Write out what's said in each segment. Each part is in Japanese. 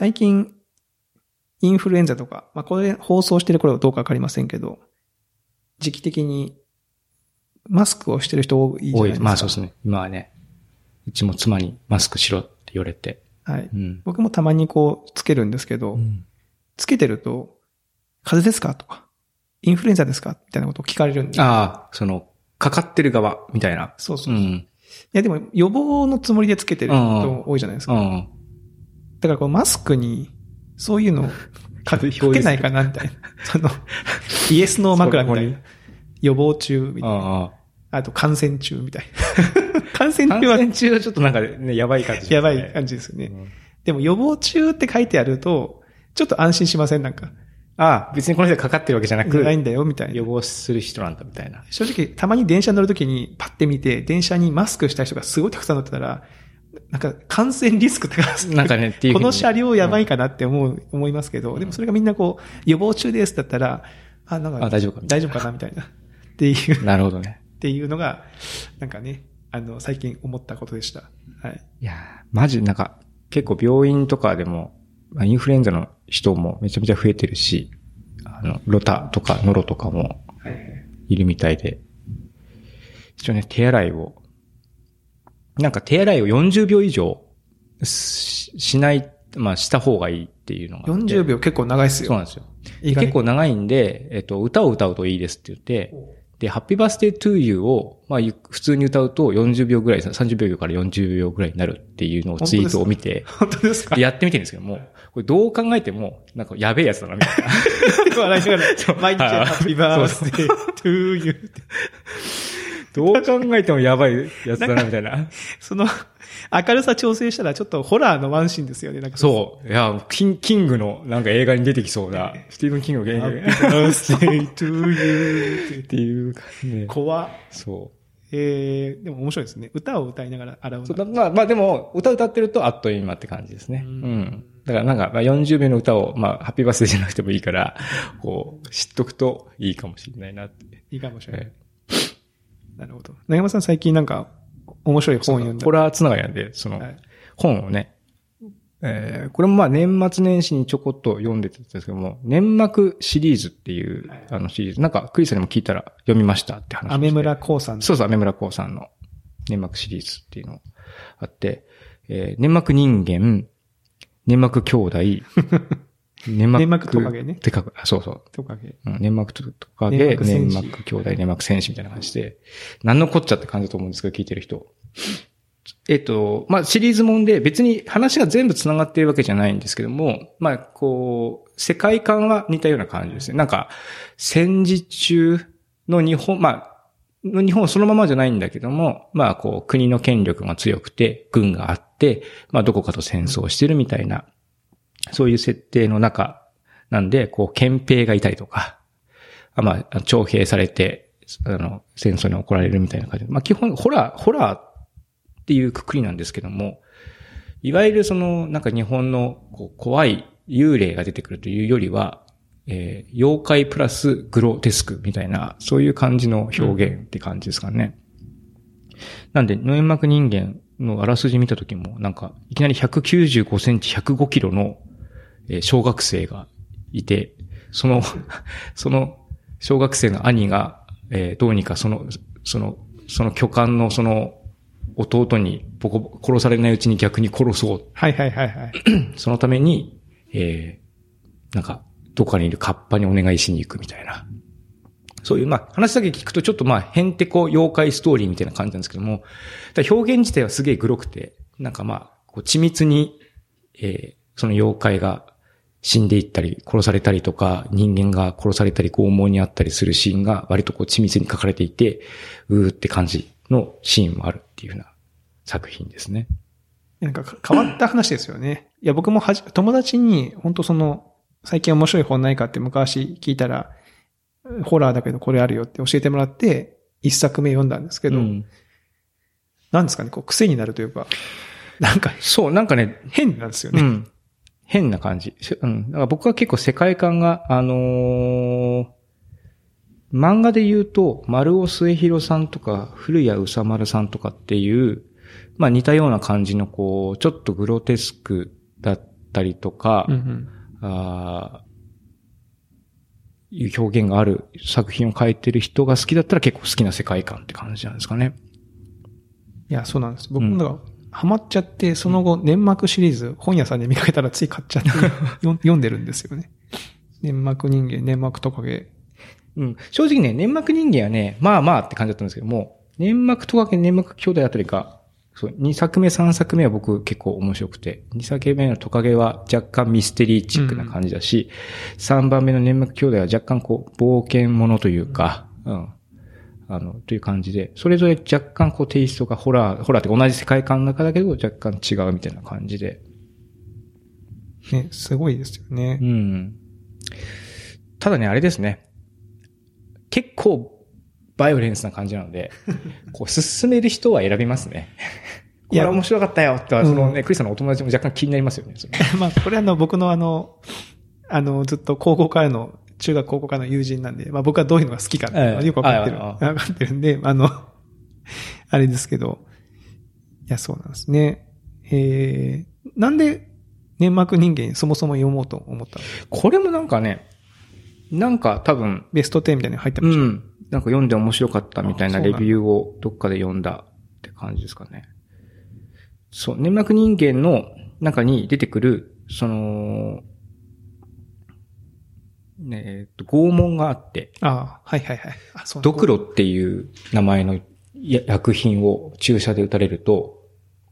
最近、インフルエンザとか、まあ、これ放送してる頃はどうかわかりませんけど、時期的に、マスクをしてる人多いじゃないですか。まあそうですね。今はね、うちも妻にマスクしろって言われて。はい。うん。僕もたまにこう、つけるんですけど、つけてると、風邪ですかとか、インフルエンザですかみたいなことを聞かれるんで。ああ、その、かかってる側みたいな。そうそうう。いん。やでも予防のつもりでつけてる人多いじゃないですか。うん。だからこうマスクに、そういうのを かかけないかなみたいな。その、イエスの枕みたいな。予防中みたいな。あと感染中みたいな。感染感中は染中はちょっとなんかね、やばい感じ、やばい感じですよね。うんでも予防中って書いてあると、ちょっと安心しません？なんか。ああ、別にこの人がかかってるわけじゃなく、ないんだよみたいな。予防する人なんだみたいな。正直、たまに電車乗るときにパッて見て、電車にマスクした人がすごいたくさん乗ってたら、なんか感染リスク高すなんかね。この車両やばいかなって思う、思いますけど、でもそれがみんなこう、予防中ですだったら、あ、なんか、あ大丈夫か大丈夫かなみたいな。っていう、なるほどね。っていうのが、なんかね、あの、最近思ったことでした。はい。いやー、マジなんか、結構病院とかでも、まあインフルエンザの人もめちゃめちゃ増えてるし、あの、ロタとかノロとかもはい。いるみたいで、一応ね、手洗いを、なんか手洗いを40秒以上ししない、まあした方がいいっていうのがあって。40秒結構長いっすよ。そうなんですよ。結構長いんで、えっと、歌を歌うといいですって言って、で、ハッピーバースデートゥーユーを、まあ、ゆ普通に歌うと40秒ぐらい、30秒から40秒ぐらいになるっていうのをツイートを見て、本当ですか？でやってみてるんですけども、これどう考えても、なんかやべえやつだな、みたいな。笑いながら、毎日はいハッピーバースデートゥーユーって。どう考えてもやばいやつだな、みたいな。その、明るさ調整したらちょっとホラーのワンシーンですよね。なんかそう。いや、キンキングのなんか映画に出てきそうな、スティーブン・キングの映画 birthday to you っ。ってていう感じで。怖っそう。えー、でも面白いですね。歌を歌いながら洗うのそうだまあ、まあでも、歌歌ってるとあっという間って感じですね。ううんん。だからなんか、まあ40秒の歌を、まあ、ハッピーバースデーじゃなくてもいいから、こう、知っとくといいかもしれないなって。いいかもしれない。えなるほど。長山さん最近なんか、面白い本読んだ？ホラーつながりなんで、その、はい本をね、えーこれもまあ年末年始にちょこっと読んでたんですけども、粘膜シリーズっていう、はいあのシリーズ、なんかクリスさんにも聞いたら読みましたって話。アメ村光さん。そうそう、アメ村光さんの粘膜シリーズっていうのあって、えー粘膜人間、粘膜兄弟、粘膜、粘膜トカゲねてかく、あそうそう。とかげ。うん粘膜とか粘で、膜戦士粘膜兄弟、粘膜戦士みたいな感じで、何のこっちゃって感じだと思うんですけど、聞いてる人。えっと、まあ、シリーズもんで別に話が全部繋がっているわけじゃないんですけども、まあ、こう、世界観は似たような感じですね。なんか、戦時中の日本、まあ、の日本そのままじゃないんだけども、まあ、こう、国の権力が強くて、軍があって、まあ、どこかと戦争してるみたいな、そういう設定の中なんで、こう、憲兵がいたりとか、あまあ、徴兵されて、あの、戦争に怒られるみたいな感じで。まあ、基本、ホラー、ホラーっていうくくりなんですけども、いわゆるその、なんか日本のこう怖い幽霊が出てくるというよりは、えー妖怪プラスグロテスクみたいな、そういう感じの表現って感じですかね。なんで、ノエ膜人間のあらすじ見た時も、なんか、いきなり195センチ105キロの、えー小学生がいて、その、その小学生の兄が、えーどうにかその、その、その巨漢のその弟にボコボコ殺されないうちに逆に殺そう。はいはいはいはい。そのために、えー、なんか、どこかにいるカッパにお願いしに行くみたいな。そういう、まあ、話だけ聞くとちょっとまあ、へんてこ妖怪ストーリーみたいな感じなんですけども、表現自体はすげえグロくて、なんかまあ、こう緻密に、えー、その妖怪が死んでいったり、殺されたりとか、人間が殺されたり、拷問にあったりするシーンが割とこう緻密に書かれていて、うーって感じのシーンもあるっていうふうな作品ですね。なんか変わった話ですよね。いや、僕もはじ、友達に、本当その、最近面白い本ないかって昔聞いたら、ホラーだけどこれあるよって教えてもらって、一作目読んだんですけど、うんなんですかね、こう癖になるというか、なんかそう、なんかね、変なんですよね。うん。変な感じ。しうん。だから僕は結構世界観が、あのー漫画で言うと、丸尾末広さんとか、古谷宇佐丸さんとかっていう、まあ似たような感じの、こう、ちょっとグロテスクだっったりとか、うんうん。あーいう表現がある作品を書いてる人が好きだったら結構好きな世界観って感じなんですかね。いや、そうなんです。僕うんもだから、ハマっちゃって、その後、粘膜シリーズ、本屋さんで見かけたらつい買っちゃって、読んでるんですよね。粘膜人間、粘膜トカゲ。うん。正直ね、粘膜人間はね、まあまあって感じだったんですけども、粘膜とかけ粘膜兄弟あたりが、そう、2作目、3作目は僕結構面白くて、2作目のトカゲは若干ミステリーチックな感じだし、3番目の粘膜兄弟は若干こう、冒険者というか、うん。あの、という感じで、それぞれ若干こうテイストがホラー、ホラーって同じ世界観の中だけど若干違うみたいな感じで、ね、すごいですよねう。ん。ただね、あれですね。結構、バイオレンスな感じなので、こう、進める人は選びますね。こいやれ面白かったよって、うんそのね、クリスさんのお友達も若干気になりますよね。まあ、これあの、僕のあの、あの、ずっと高校からの、中学高校からの友人なんで、まあ僕はどういうのが好きかええよくわかってる。あわかってるんで、あの、あれですけど、いや、そうなんですね。えー、なんで、粘膜人間そもそも読もうと思ったの？これもなんかね、なんか多分、ベスト10みたいに入ってうました。ん。なんか読んで面白かったみたいなレビューをどっかで読んだって感じですかね。そう、粘膜人間の中に出てくる、その、ねえっと、拷問があって、ああ、はいはいはい。あ、そうドクロっていう名前のや薬品を注射で打たれると、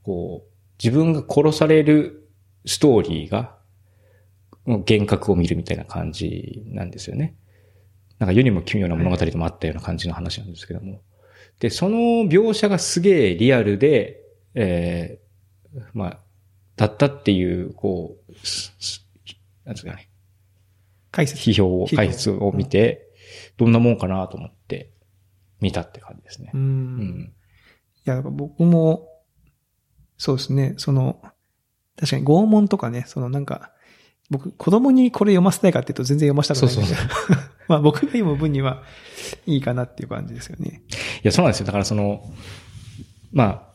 こう、自分が殺されるストーリーが、幻覚を見るみたいな感じなんですよね。なんか世にも奇妙な物語でもあったような感じの話なんですけども。で、その描写がすげえリアルで、えー、まあ、だったっていう、こう、なんですかね、解説。批評を、解説を見て、どんなもんかなと思って、見たって感じですねう。。うんん。いや、僕も、そうですね、その、確かに拷問とかね、そのなんか、僕、子供にこれ読ませたいかっていうと全然読ませたくないんですよ。そう まあ僕が読む分にはいいかなっていう感じですよね。いや、そうなんですよ。だからその、まあ、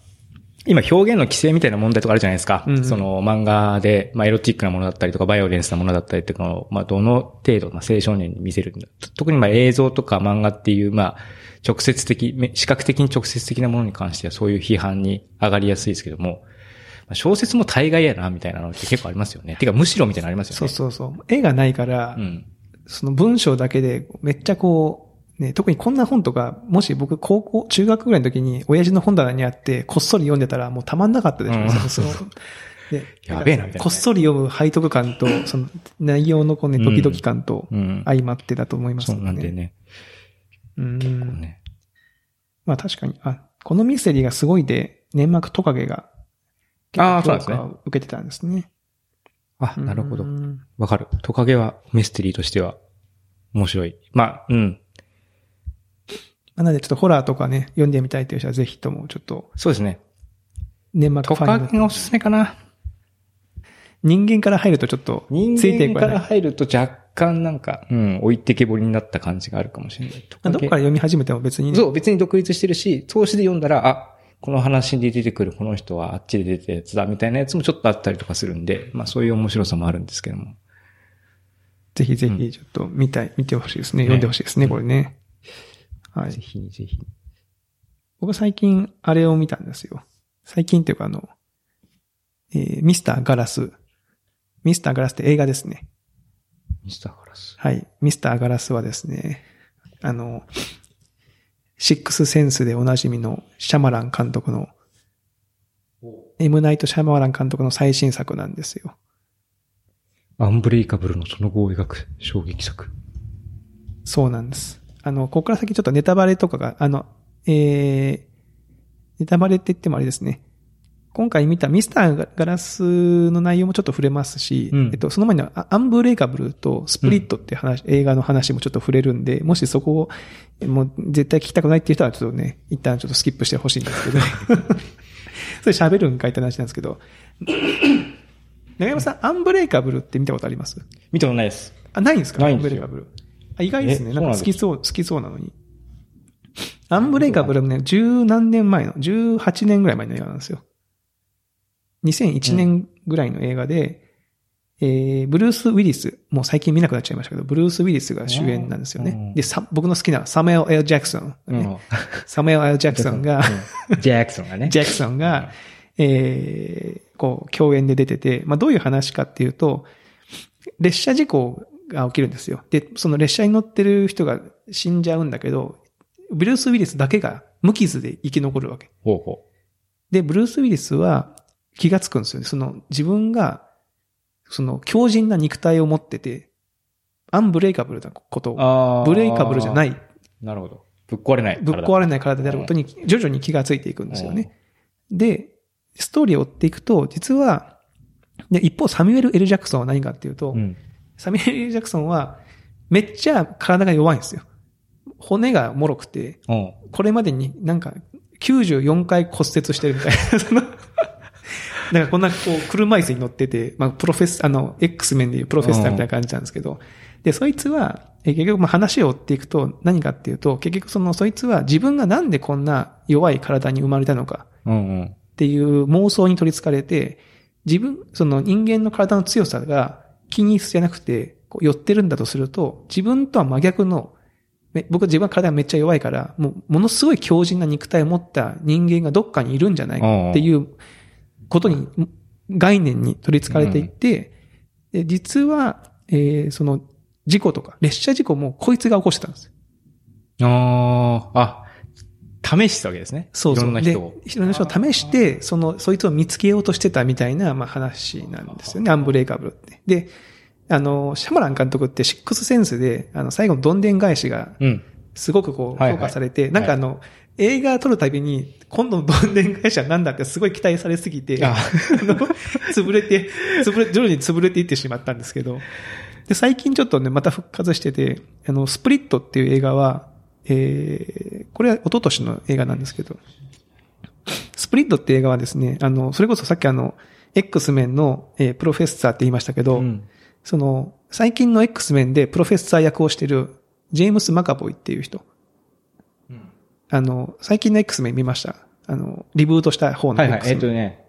今表現の規制みたいな問題とかあるじゃないですか。うんうんその漫画で、まあエロティックなものだったりとか、バイオレンスなものだったりとかを、まあどの程度、まあ青少年に見せる。特にまあ映像とか漫画っていう、まあ直接的、め視覚的に直接的なものに関してはそういう批判に上がりやすいですけども、まあ小説も大概やな、みたいなのって結構ありますよね。てかむしろみたいなのありますよね。そうそうそう。絵がないから、うん。その文章だけでめっちゃこう、ね、特にこんな本とか、もし僕高校、中学ぐらいの時に親父の本棚にあってこっそり読んでたらもうたまんなかったでしょ。うんそのでやべえなみたいなねこっそり読む背徳感と、その内容のこうね、ドキドキ感とうん。相まってだと思いますそうよなんでね。うんね。まあ確かに、あ、このミステリーがすごいで、粘膜トカゲが、あーそうですね受けてたんですね。あ、なるほどう。んわかる。トカゲはミステリーとしては面白い。まあ、うん。なのでちょっとホラーとかね、読んでみたいという人はぜひともちょっとそうですね。粘膜トファンになってカゲがおすすめかな？人間から入るとちょっと人ついていくわね間から入ると若干なんか、うん、置いてけぼりになった感じがあるかもしれない。どっから読み始めても別にね、そう、別に独立してるし、投資で読んだら、あ、この話に出てくるこの人はあっちで出てたやつだみたいなやつもちょっとあったりとかするんで、まあそういう面白さもあるんですけども。ぜひぜひちょっと見たい、見てほしいですね。読んでほしいですね、これね。はい。ぜひぜひ。僕最近あれを見たんですよ。最近っていうかあの、えーミスターガラス。ミスターガラスって映画ですね。ミスターガラス。はい。ミスターガラスはですね、あの、シックスセンスでおなじみのシャマラン監督の、エムナイト・シャマラン監督の最新作なんですよ。アンブレイカブルのその後を描く衝撃作。そうなんです。あの、ここから先ちょっとネタバレとかが、あの、えー、ネタバレって言ってもあれですね。今回見たミスターガラスの内容もちょっと触れますし、うん。えっと、その前にはあアンブレイカブルとスプリットって話、映画の話もちょっと触れるんで、もしそこを、もう絶対聞きたくないっていう人はちょっとね、一旦ちょっとスキップしてほしいんですけど、それ喋るんかいって話なんですけど、長山さん、アンブレイカブルって見たことあります？見たことないです。あ、ないんですか？ないんですよ。アンブレイカブル。あ、意外ですね。えなんか好きそそう、好きそうなのに。アンブレイカブルもね、十何年前の、18年ぐらい前の映画なんですよ。2001年ぐらいの映画で、えー、ブルース・ウィリス、もう最近見なくなっちゃいましたけど、ブルース・ウィリスが主演なんですようんね。で、さ僕の好きなサムエル・エル・ジャクソン、ねうんサムエル・エル・ジャクソンが、うんジャクソンがね。ジャクソンが、えー、こう、共演で出てて、まあ、どういう話かっていうと、列車事故が起きるんですよ。で、その列車に乗ってる人が死んじゃうんだけど、ブルース・ウィリスだけが無傷で生き残るわけ。ほうほで、ブルース・ウィリスは気がつくんですよね。その自分が、その強靭な肉体を持ってて、アンブレイカブルなことう。を、ブレイカブルじゃない、なるほど。ぶっ壊れない。ぶっ壊れない体であることに徐々に気がついていくんですよね。で、ストーリーを追っていくと、実は、で、一方サミュエル・エル・ジャクソンは何かっていうと、うん。サミュエル・ジャクソンは、めっちゃ体が弱いんですよ。骨が脆くて、うん。これまでになんか94回骨折してるみたいな、その、なんかこんなこう車椅子に乗ってて、まあプロフェス、あの、X 面でいうプロフェッサーみたいな感じなんですけど、で、そいつは、え結局まあ話を追っていくと何かっていうと、結局そのそいつは自分がなんでこんな弱い体に生まれたのか。っていう妄想に取り憑かれて、自分、その人間の体の強さが均一じゃなくて、こう寄ってるんだとすると、自分とは真逆の、め僕は自分は体がめっちゃ弱いから、もうものすごい強靭な肉体を持った人間がどっかにいるんじゃないかっていうことに、概念に取り憑かれていって、で実は、えーその事故とか、列車事故もこいつが起こしてたんです。ああ、あ、試したわけですね。そうそう。いろんな人を。で、いろんな人を試して、その、そいつを見つけようとしてたみたいな、まあ話なんですよね。アンブレイカブルって。で、あの、シャマラン監督ってシックスセンスで、あの、最後のどんでん返しが、うん。すごくこう、評価されて、なんかあの、映画撮るたびに、今度のどんでん返しは何だってすごい期待されすぎて、あ あの、潰れて、潰れ、徐々に潰れていってしまったんですけど、で、最近ちょっとね、また復活してて、あの、スプリットっていう映画は、えー、これは一昨年の映画なんですけど、スプリットって映画はですね、あの、それこそさっきあの、X メンの、えープロフェッサーって言いましたけど、うん。その、最近の X メンでプロフェッサー役をしてる、ジェームス・マカボイっていう人。あの、最近の X メン見ました。あの、リブートした方のはい X はい。えっとメン。ね。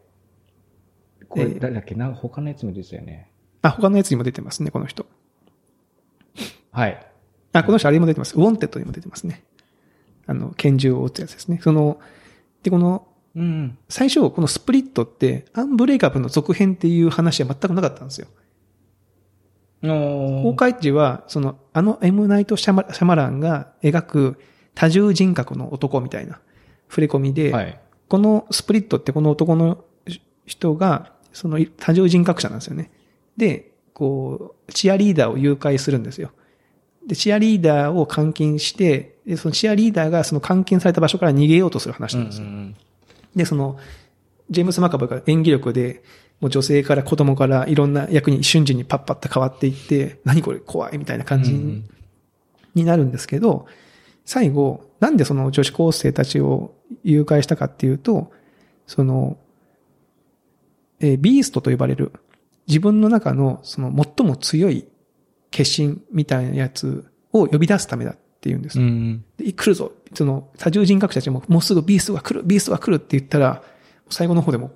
これえー誰だっけな？んか他のやつも出てたよね。あ、他のやつにも出てますね、この人。はい。あ、この人あれにも出てます。ウォンテッドにも出てますね。あの、拳銃を撃つやつですね。その、で、この、うん。最初、このスプリットって、アンブレイカブルの続編っていう話は全くなかったんですよ。お公開時は、その、あの M ナイト・シャマシャマランが描く多重人格の男みたいな触れ込みで、はい。このスプリットってこの男の人が、その多重人格者なんですよね。で、こう、チアリーダーを誘拐するんですよ。で、チアリーダーを監禁して、で、そのチアリーダーがその監禁された場所から逃げようとする話なんですよ。うんで、その、ジェームス・マカブが演技力で、もう女性から子供からいろんな役に瞬時にパッパッと変わっていって、何これ怖いみたいな感じうんになるんですけど、最後、なんでその女子高生たちを誘拐したかっていうと、その、えービーストと呼ばれる自分の中のその最も強い決心みたいなやつを呼び出すためだっていうんです。うん。で、来るぞ。その、多重人格者たちも、もうすぐビーストが来る、ビーストが来るって言ったら、最後の方でも、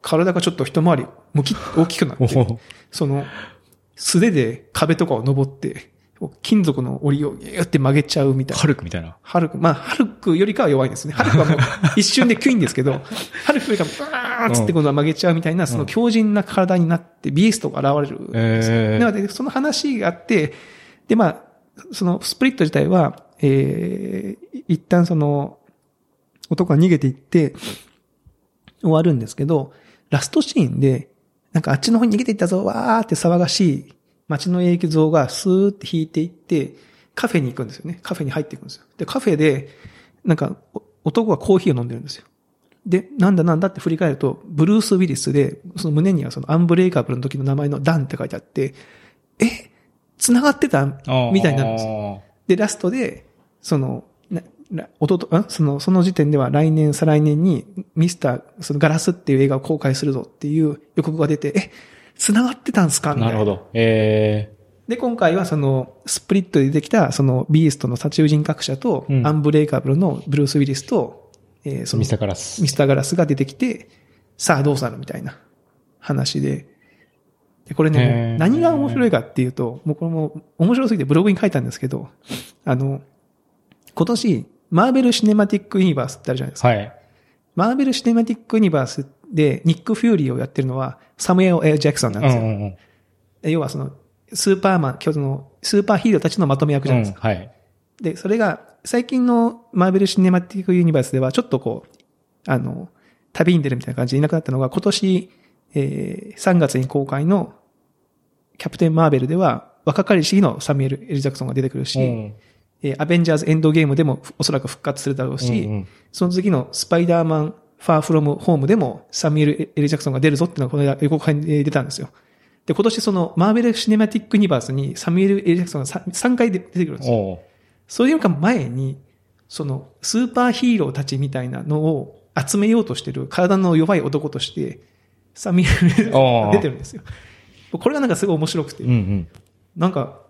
体がちょっと一回り、むき、大きくなって。その、素手で壁とかを登って、金属の檻をギューって曲げちゃうみたいな。ハルクみたいな。ハルク、まあ、ハルクよりかは弱いですね。ハルクはもう一瞬でキュインですけど、ハルクよりかはバーンつって今度は曲げちゃうみたいな、その強靭な体になってビーストが現れるんですよ。ええなので、その話があって、で、まあ、そのスプリット自体は、えー、一旦その、男が逃げていって、終わるんですけど、ラストシーンで、なんかあっちの方に逃げていったぞ、わーって騒がしい街の映像がスーって引いていって、カフェに行くんですよね。カフェに入っていくんですよ。で、カフェで、なんか、お男がコーヒーを飲んでるんですよ。で、なんだなんだって振り返ると、ブルース・ウィリスで、その胸にはそのアンブレイカブルの時の名前のダンって書いてあって、え？繋がってた？みたいになるんですよ。よ。で、ラストで、その、な、な、おとと、んその、その時点では来年、再来年に、ミスター、そのガラスっていう映画を公開するぞっていう予告が出て、え、繋がってたんすか？みたいな。なるほど。えで、今回はその、スプリットで出てきた、その、ビーストの多重人格者と、うんアンブレイカブルのブルース・ウィリスと、えそのミスターガラス。ミスターガラスが出てきて、さあどうするみたいな話で、で、これへねー、何が面白いかっていうと、もうこれも面白すぎてブログに書いたんですけど、あの、今年、マーベル・シネマティック・ユニバースってあるじゃないですか。はい。マーベル・シネマティック・ユニバースで、ニック・フューリーをやってるのは、サムエル・エル・ジャクソンなんですよ。うんうんうんで要はその、スーパーマン、今日その、スーパーヒーローたちのまとめ役じゃないですか。うんはい。で、それが、最近のマーベル・シネマティック・ユニバースでは、ちょっとこう、あの、旅に出るみたいな感じでいなくなったのが、今年、えー、3月に公開の、キャプテン・マーベルでは、若かりし日のサミュエル・エル・ジャクソンが出てくるし、うんえーアベンジャーズ・エンドゲームでもおそらく復活するだろうし、うんうんその次のスパイダーマン・ファー・フロム・ホームでもサミュエル・エル・ジャクソンが出るぞっていうのがこの間予告編で出たんですよ。で、今年そのマーベル・シネマティック・ユニバースにサミュエル・エル・ジャクソンが 3, 回出てくるんですよ。それよりか前に、そのスーパーヒーローたちみたいなのを集めようとしてる体の弱い男として、サミュエル・エル・ジャクソンが出てるんですよ。これがなんかすごい面白くて、うんなんか、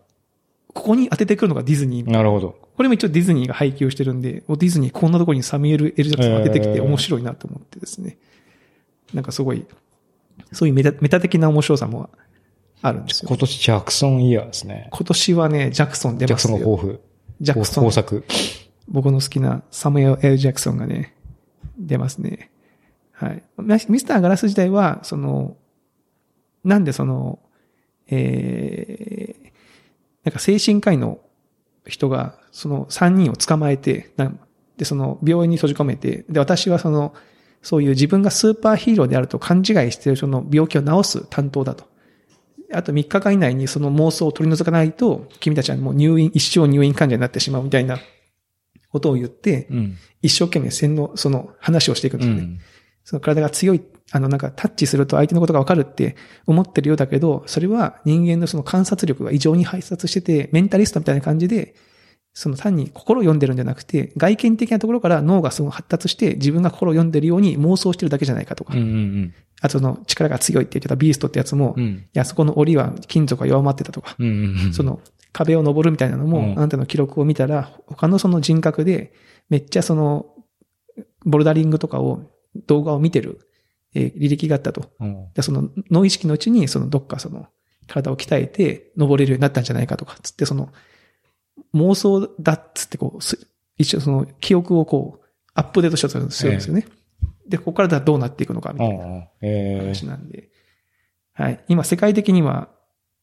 ここに当ててくるのがディズニーうん。なるほど。これも一応ディズニーが配給してるんで、おディズニーこんなところにサミュエル・エル・ジャクソンが出てきてえー面白いなと思ってですね。なんかすごい、そういうメタメタ的な面白さもあるんですよ。今年ジャクソンイヤーですね。今年はね、ジャクソン出ジャクますよ。ソンが豊富。ジャクソン豊作。僕の好きなサムエル・エル・ジャクソンがね、出ますね。はい。ミミスター・ガラス時代は、その、なんでその、えー、なんか精神科医の人が、その3人を捕まえて、なんで、その病院に閉じ込めて、で、私はその、そういう自分がスーパーヒーローであると勘違いしているその病気を治す担当だと。あと3日間以内にその妄想を取り除かないと、君たちはもう入院、一生入院患者になってしまうみたいなことを言って、うん。一生懸命洗脳、その話をしていくんですよね。うん。その体が強い、あのなんかタッチすると相手のことがわかるって思ってるようだけど、それは人間のその観察力が異常に発達してて、メンタリストみたいな感じで、その単に心を読んでるんじゃなくて、外見的なところから脳がすごい発達して自分が心を読んでるように妄想してるだけじゃないかとか、うんうんあとその力が強いって言ってたビーストってやつも、うん。ういん。や、そこの檻は金属が弱まってたとか、うんうんうん。その壁を登るみたいなのも、うんあなたの記録を見たら、他のその人格で、めっちゃその、ボルダリングとかを、動画を見てる、えー履歴があったと。うんでその、脳意識のうちに、その、どっかその、体を鍛えて、登れるようになったんじゃないかとか、つって、その、妄想だっつって、こう、す一応その、記憶をこう、アップデートしようとするんですよね。で、ここからどうなっていくのか、みたいな。話なんで。はい。今、世界的には、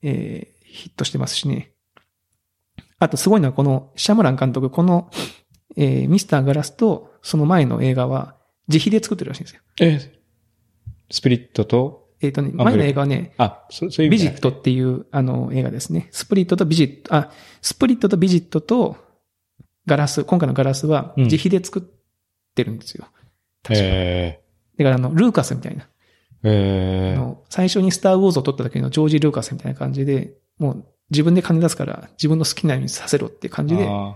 えー、ヒットしてますしね。あと、すごいのは、この、シャムラン監督、この、えー、ミスターガラスと、その前の映画は、自費で作ってるらしいんですよ。ー、え、スプリットと、えっ、とね、あ前の映画はね、あ、そそういうビジットっていう、あの、映画ですね。スプリットとビジット、あ、スプリットとビジットと、ガラス、今回のガラスは、うん自費で作ってるんですよ。確か。えだから、あの、ルーカスみたいな。ー、えー、あの、最初にスターウォーズを撮った時のジョージ・ルーカスみたいな感じで、もう自分で金出すから自分の好きなようにさせろって感じであ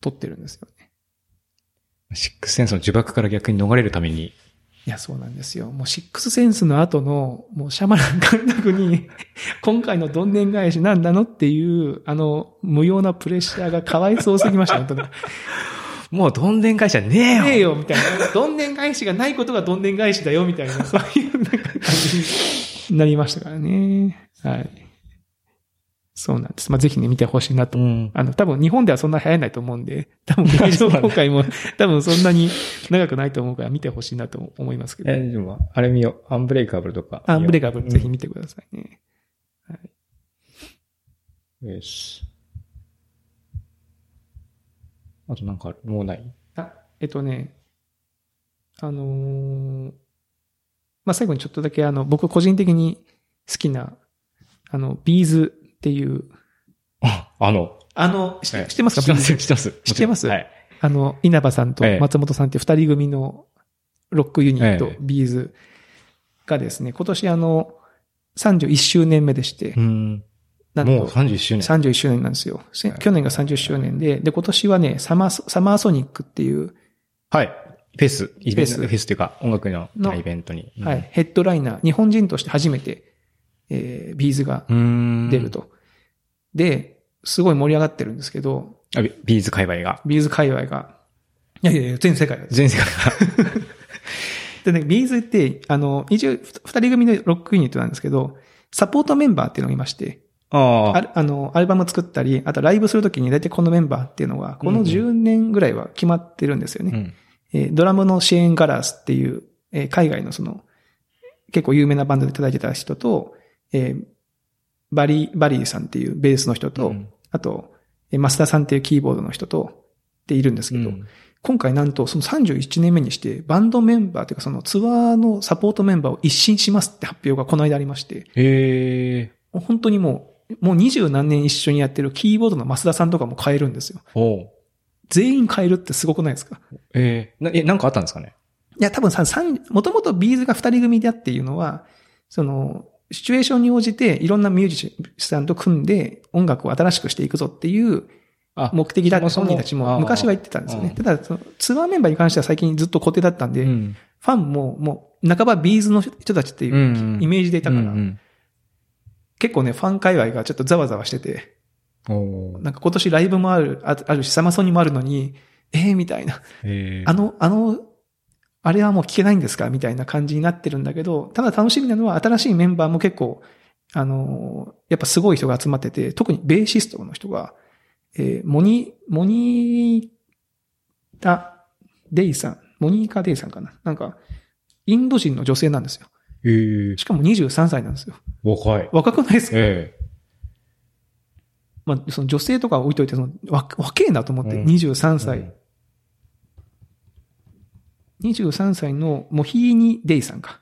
撮ってるんですよね。ーシックスセンスの呪縛から逆に逃れるために、いや、そうなんですよ。もうシックスセンスの後の、もうシャマラン監督に、今回のどんでん返しなんなのっていう、あの、無用なプレッシャーがかわいそうすぎました、本当に。もうどんでん会社ねえよねえよ、みたいな。どんでん返しがないことがどんでん返しだよ、みたいな、そういうなんか感じになりましたからね。はい。そうなんです。まあ、ぜひね、見てほしいなとうん。あの、多分日本ではそんな流行らないと思うんで、多分劇場公開も多分そんなに長くないと思うから見てほしいなと思いますけど。え、でも、あれ見よう。アンブレイカブルとか。アンブレイカブルぜひ見見てくださいね。よう。よし。あとなんかもうない？あ、えっとね、あのーまあ、最後にちょっとだけあの、僕個人的に好きな、あの、 B'zっていう、あ、あの、あの、知ってますか？知ってます、知ってます。知ってます？はい。あの、稲葉さんとええ。松本さんって二人組のロックユニットええ、 B'zがですね、今年あの、31周年目でして。う、ん。なんもうと31周年。31周年なんですよ。去年が30周年で、で、今年はね、サマーソ、サマーソニックっていう、はい。フェス、イベント、フェス。フェスっていうか、音楽ののイベントに。はい、ヘッドライナー、日本人として初めて、えー、 B'zが。出る。と。で、すごい盛り上がってるんですけど、あビ B'z界隈が。 B'z界隈が、いやいやいや、全世界。全世界が。でね、ビーズって、あの、一応、ふ二人組のロックユニットなんですけど、サポートメンバーっていうのがいまして、ああ。あの、アルバム作ったり、あとライブするときに大体このメンバーっていうのは、このうんうん10年ぐらいは決まってるんですよね。うん。えードラムのシェーン・ガラースっていう、えー海外のその、結構有名なバンドで叩いてた人と、えーバリー、バリーさんっていうベースの人と、うん。あと、えーマスダさんっていうキーボードの人と、でいるんですけど、うん。今回なんとその31年目にして、バンドメンバーというかそのツアーのサポートメンバーを一新しますって発表がこの間ありまして、へえ。本当にもう、もう二十何年一緒にやってるキーボードの増田さんとかも変えるんですよ。全員変えるってすごくないですか？ええな、え、なんかあったんですかね？いや、多分さ、三もともとビーズが二人組であっていうのは、その、シチュエーションに応じていろんなミュージシャンと組んで音楽を新しくしていくぞっていうあ目的だって本人たちも昔は言ってたんですよね。あただ、そのツアーメンバーに関しては最近ずっと固定だったんで、うん。ファンももう半ばビーズの人たちっていううんイメージでいたから、うんうん結構ね、ファン界隈がちょっとざわざわしてて、なんか今年ライブもある、ああるし、サマソニもあるのに、えー、みたいな。あの、あの、あれはもう聞けないんですか？みたいな感じになってるんだけど、ただ楽しみなのは新しいメンバーも結構、あの、やっぱすごい人が集まってて、特にベーシストの人が、えーモニ、モニータ・デイさん、モニーカ・デイさんかな？なんか、インド人の女性なんですよ。へえしかも23歳なんですよ。若い。若くないですか？えまあ、その女性とか置いといて、その、わ、若えなと思って、うん23え歳。23歳のモヒーニ・デイさんか。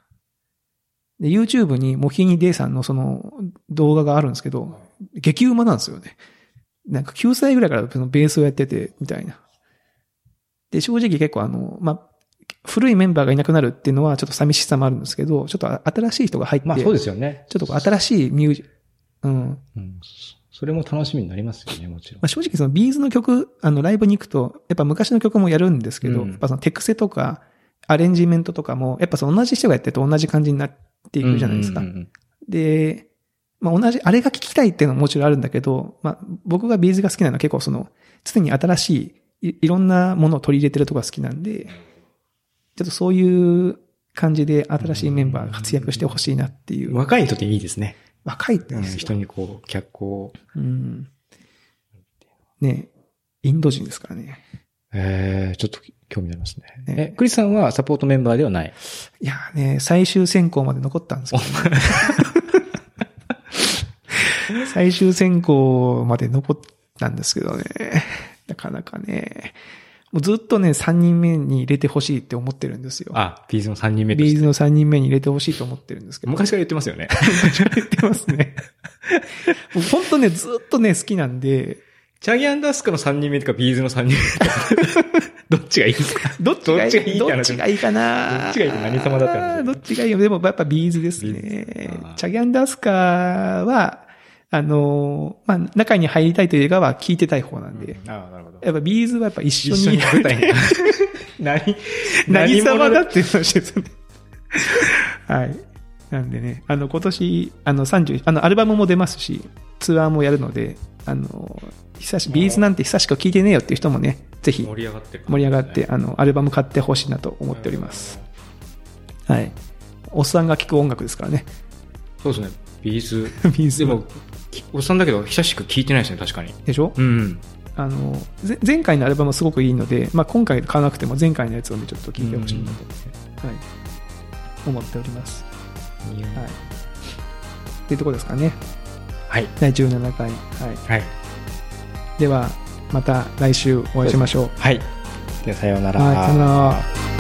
で、YouTube にモヒーニ・デイさんのその動画があるんですけど、激うまなんですよね。なんか9歳ぐらいからそのベースをやってて、みたいな。で、正直結構あの、まあ、古いメンバーがいなくなるっていうのはちょっと寂しさもあるんですけど、ちょっと新しい人が入って、まあそうですよね。ちょっと新しいミュージ、うん。うん。それも楽しみになりますよね、もちろんまあ、。正直そのビーズの曲、あのライブに行くと、やっぱ昔の曲もやるんですけど、うんやっぱそのテクセとか、アレンジメントとかも、やっぱその同じ人がやってると同じ感じになっていくじゃないですか。うんうんうんで、まあ同じ、あれが聞きたいっていうのももちろんあるんだけど、まあ僕がビーズが好きなのは結構その、常に新しい、いいろんなものを取り入れてるとこが好きなんで、ちょっとそういう感じで新しいメンバーが活躍してほしいなっていう。若い人っていいですね。若いってうん人にこう、脚光を。うん。ねインド人ですからね。ええちょっと興味ありますね。ねえ、クリスさんはサポートメンバーではない？いやーね、最終選考まで残ったんですけど、ね、最終選考まで残ったんですけどね、なかなかね、もうずっとね、3人目に入れてほしいって思ってるんですよ。あ、 B'zの3人目 B'zの3人目に入れてほしいと思ってるんですけど。昔から言ってますよね。言ってますね。もう本当ね、ずっとね、好きなんで、 CHAGE and ASKAの3人目とか B'zの3人目と か。どっちがいいですかどっちがいいどっちがいいってどっ話ちがいいかなどっちがいい何様だったんですか？どっちがいいよ。でもやっぱ B'zですね。 CHAGE and ASKAは、あのー、まあ、中に入りたいというよりは聞いてたい方なんで。ああ、なるほど。やっぱ B'zはやっぱ一緒一緒にに舞台に。何？何様だ者っていう話ですよね。はい。なんでね、あの、今年、あの、30、あの、アルバムも出ますし、ツアーもやるので、あの、久し、 B'zなんて久しく聞いてねえよっていう人もね、ぜひ盛り上がってる。盛り上がって、あの、アルバム買ってほしいなと思っております。。はい。おっさんが聴く音楽ですからね。そうですね。 B'z。B'zでも、きおっさんだけど、久しく聞いてないですね、確かに。でしょ？うん。あの、ぜ前回のアルバムすごくいいので、まあ、今回買わなくても前回のやつをね、ちょっと聴いてほしいなと、はい、思っております。はい。っていうところですかね。はい。第17回。はい。はい。では、また来週お会いしましょう。はい。では、さようなら。はい、さよなら。